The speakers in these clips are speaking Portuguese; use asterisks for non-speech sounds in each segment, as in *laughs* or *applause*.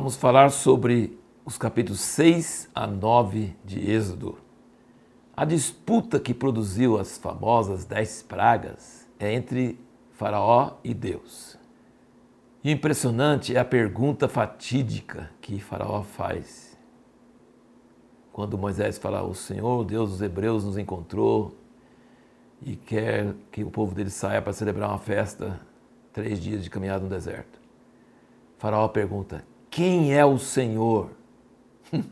Vamos falar sobre os capítulos 6 a 9 de Êxodo. A disputa que produziu as famosas dez pragas é entre Faraó e Deus. E impressionante é a pergunta fatídica que Faraó faz. Quando Moisés fala, o Senhor, Deus dos Hebreus, nos encontrou e quer que o povo dele saia para celebrar uma festa, três dias de caminhada no deserto. Faraó pergunta: Quem é o Senhor? *laughs*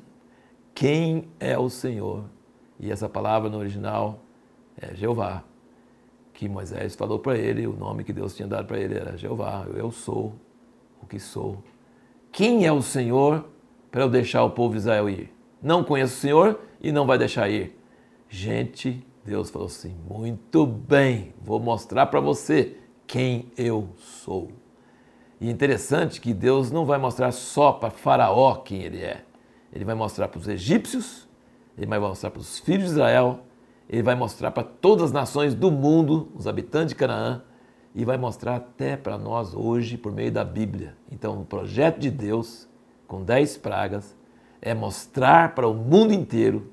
Quem é o Senhor? E essa palavra no original é Jeová, que Moisés falou para ele, o nome que Deus tinha dado para ele era Jeová, eu sou o que sou. Quem é o Senhor para eu deixar o povo de Israel ir? Não conheço o Senhor e não vai deixar ir. Gente, Deus falou assim: muito bem, vou mostrar para você quem eu sou. E interessante que Deus não vai mostrar só para Faraó quem ele é. Ele vai mostrar para os egípcios, ele vai mostrar para os filhos de Israel, ele vai mostrar para todas as nações do mundo, os habitantes de Canaã, e vai mostrar até para nós hoje por meio da Bíblia. Então, o projeto de Deus, com dez pragas, é mostrar para o mundo inteiro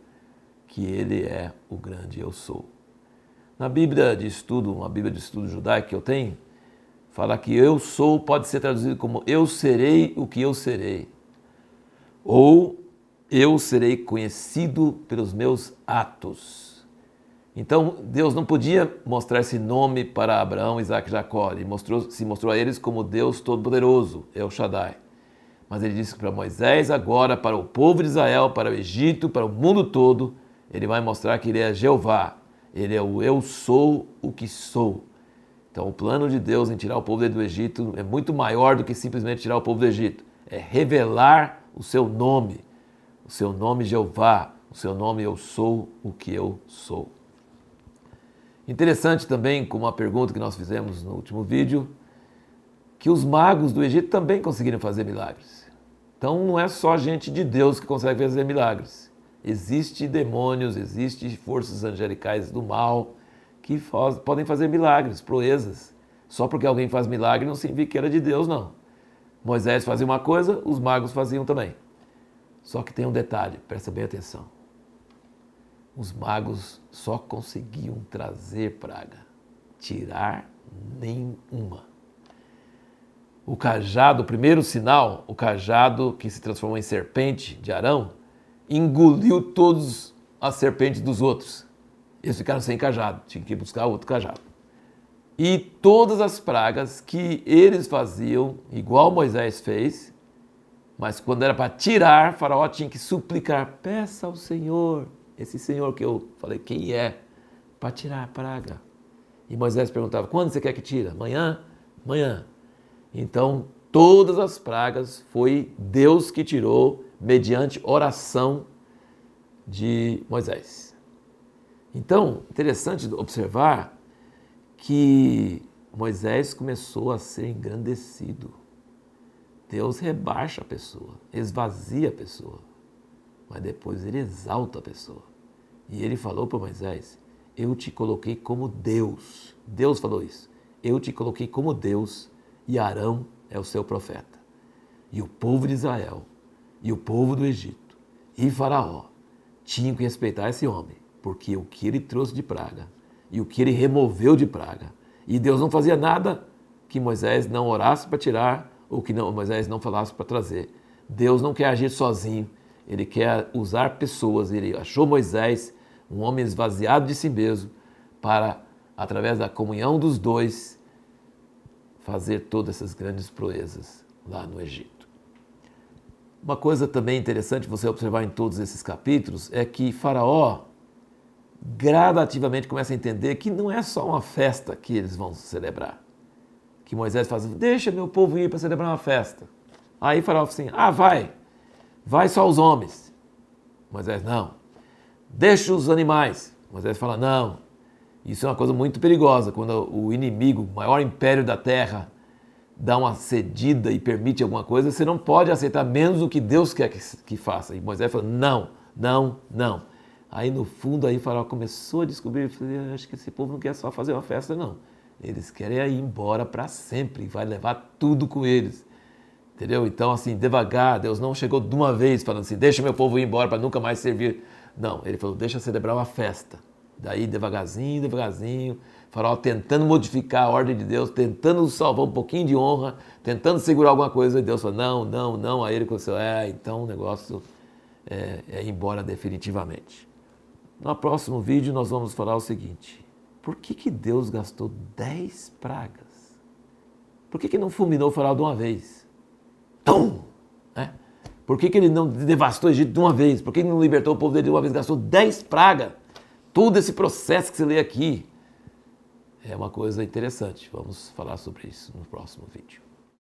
que ele é o grande eu sou. Na Bíblia de estudo, uma Bíblia de estudo judaica que eu tenho, fala que eu sou pode ser traduzido como eu serei o que eu serei. Ou eu serei conhecido pelos meus atos. Então Deus não podia mostrar esse nome para Abraão, Isaac e Jacó. Ele mostrou, se mostrou a eles como Deus Todo-Poderoso, El Shaddai. Mas ele disse para Moisés, agora, para o povo de Israel, para o Egito, para o mundo todo, ele vai mostrar que ele é Jeová. Ele é o eu sou o que sou. Então, o plano de Deus em tirar o povo do Egito é muito maior do que simplesmente tirar o povo do Egito. É revelar o seu nome, o seu nome Jeová, o seu nome eu sou o que eu sou. Interessante também, como uma pergunta que nós fizemos no último vídeo, que os magos do Egito também conseguiram fazer milagres. Então não é só gente de Deus que consegue fazer milagres. Existem demônios, existem forças angelicais do mal que faz, podem fazer milagres, proezas. Só porque alguém faz milagre não significa que era de Deus, não. Moisés fazia uma coisa, os magos faziam também. Só que tem um detalhe, presta bem atenção. Os magos só conseguiam trazer praga, tirar nenhuma. O cajado, o primeiro sinal, o cajado que se transformou em serpente de Arão, engoliu todas as serpentes dos outros. Eles ficaram sem cajado, tinham que buscar outro cajado. E todas as pragas que eles faziam, igual Moisés fez, mas quando era para tirar, Faraó tinha que suplicar: peça ao Senhor, esse Senhor que eu falei, quem é? Para tirar a praga. E Moisés perguntava: quando você quer que tire? Amanhã? Amanhã. Então, todas as pragas foi Deus que tirou mediante oração de Moisés. Então, interessante observar que Moisés começou a ser engrandecido. Deus rebaixa a pessoa, esvazia a pessoa, mas depois ele exalta a pessoa. E ele falou para Moisés: Eu te coloquei como Deus. Deus falou isso. Eu te coloquei como Deus e Arão é o seu profeta. E o povo de Israel, e o povo do Egito, e Faraó tinham que respeitar esse homem, porque o que ele trouxe de praga e o que ele removeu de praga, e Deus não fazia nada que Moisés não orasse para tirar ou que não, Moisés não falasse para trazer. Deus não quer agir sozinho, ele quer usar pessoas. Ele achou Moisés, um homem esvaziado de si mesmo, para, através da comunhão dos dois, fazer todas essas grandes proezas lá no Egito. Uma coisa também interessante você observar em todos esses capítulos é que Faraó gradativamente começa a entender que não é só uma festa que eles vão celebrar que Moisés faz, deixa meu povo ir para celebrar uma festa. Aí Faraó assim, ah, vai, vai só os homens. Moisés, não. Deixa os animais. Moisés fala, não. Isso é uma coisa muito perigosa, quando o inimigo, o maior império da terra, dá uma cedida e permite alguma coisa, você não pode aceitar menos do que Deus quer que, que faça. E Moisés fala, não, não, não. Aí no fundo aí Faraó começou a descobrir, acho que esse povo não quer só fazer uma festa, não eles querem ir embora para sempre, vai levar tudo com eles. Entendeu? Então, assim, devagar, Deus não chegou de uma vez falando assim, deixa meu povo ir embora para nunca mais servir. Não, ele falou, deixa celebrar uma festa. Daí, devagarzinho, devagarzinho, Faraó tentando modificar a ordem de Deus, tentando salvar um pouquinho de honra, tentando segurar alguma coisa, e Deus falou, não, não, não. Aí ele começou, é, então o negócio é, é ir embora definitivamente. No próximo vídeo nós vamos falar o seguinte, por que, que Deus gastou 10 pragas? Por que, que não fulminou o faraó de uma vez? Tum! Né? Por que, que ele não devastou o Egito de uma vez? Por que ele não libertou o povo dele de uma vez? Gastou 10 pragas. Todo esse processo que você lê aqui é uma coisa interessante. Vamos falar sobre isso no próximo vídeo.